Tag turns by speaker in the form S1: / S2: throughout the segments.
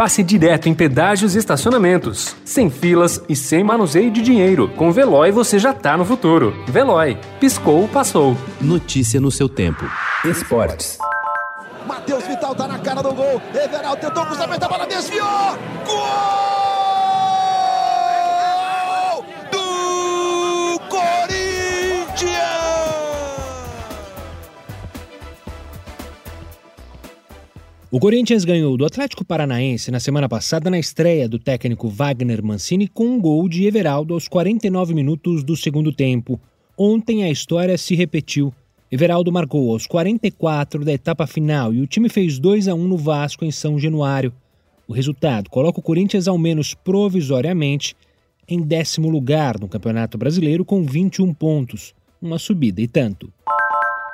S1: passe direto em pedágios e estacionamentos. Sem filas e sem manuseio de dinheiro. Com Veloy você já tá no futuro. Veloy. Piscou, passou.
S2: Notícia no seu tempo.
S3: Esportes.
S4: Matheus Vital tá na cara do gol. Everaldo tentou cruzamento, a bola desviou. Gol!
S5: O Corinthians ganhou do Atlético Paranaense na semana passada na estreia do técnico Wagner Mancini com um gol de Everaldo aos 49 minutos do segundo tempo. Ontem a história se repetiu. Everaldo marcou aos 44 da etapa final e o time fez 2 a 1 no Vasco em São Januário. O resultado coloca o Corinthians ao menos provisoriamente em décimo lugar no Campeonato Brasileiro com 21 pontos, uma subida e tanto.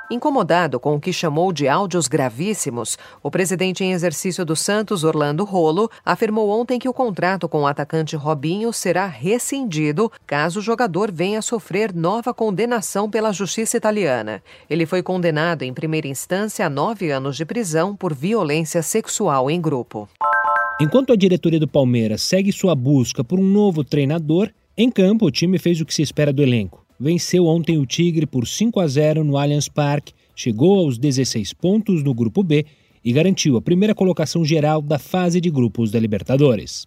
S6: Incomodado com o que chamou de áudios gravíssimos, o presidente em exercício do Santos, Orlando Rolo, afirmou ontem que o contrato com o atacante Robinho será rescindido caso o jogador venha sofrer nova condenação pela justiça italiana. Ele foi condenado em primeira instância a nove anos de prisão por violência sexual em grupo.
S5: Enquanto a diretoria do Palmeiras segue sua busca por um novo treinador, em campo o time fez o que se espera do elenco venceu ontem o Tigre por 5 a 0 no Allianz Parque, chegou aos 16 pontos no Grupo B e garantiu a primeira colocação geral da fase de grupos da Libertadores.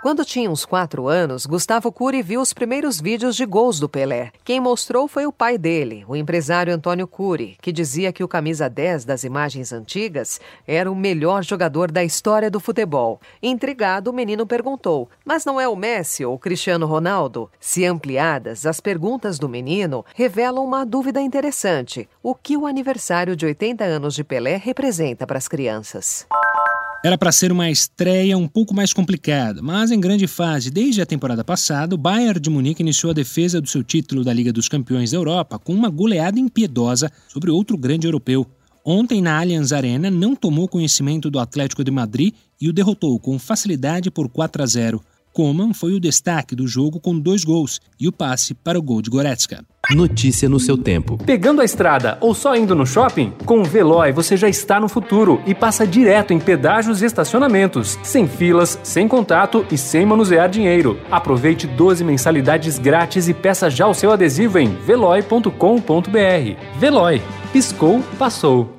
S6: Quando tinha uns quatro anos, Gustavo Cury viu os primeiros vídeos de gols do Pelé. Quem mostrou foi o pai dele, o empresário Antônio Cury, que dizia que o camisa 10 das imagens antigas era o melhor jogador da história do futebol. Intrigado, o menino perguntou: Mas não é o Messi ou o Cristiano Ronaldo? Se ampliadas, as perguntas do menino revelam uma dúvida interessante: o que o aniversário de 80 anos de Pelé representa para as crianças?
S5: Era para ser uma estreia um pouco mais complicada, mas em grande fase. Desde a temporada passada, o Bayern de Munique iniciou a defesa do seu título da Liga dos Campeões da Europa com uma goleada impiedosa sobre outro grande europeu. Ontem, na Allianz Arena, não tomou conhecimento do Atlético de Madrid e o derrotou com facilidade por 4 a 0. Coman foi o destaque do jogo com dois gols e o passe para o gol de Goretzka.
S2: Notícia no seu tempo.
S1: Pegando a estrada ou só indo no shopping? Com o Veloy você já está no futuro e passa direto em pedágios e estacionamentos, sem filas, sem contato e sem manusear dinheiro. Aproveite 12 mensalidades grátis e peça já o seu adesivo em veloy.com.br. Veloy. Piscou, passou.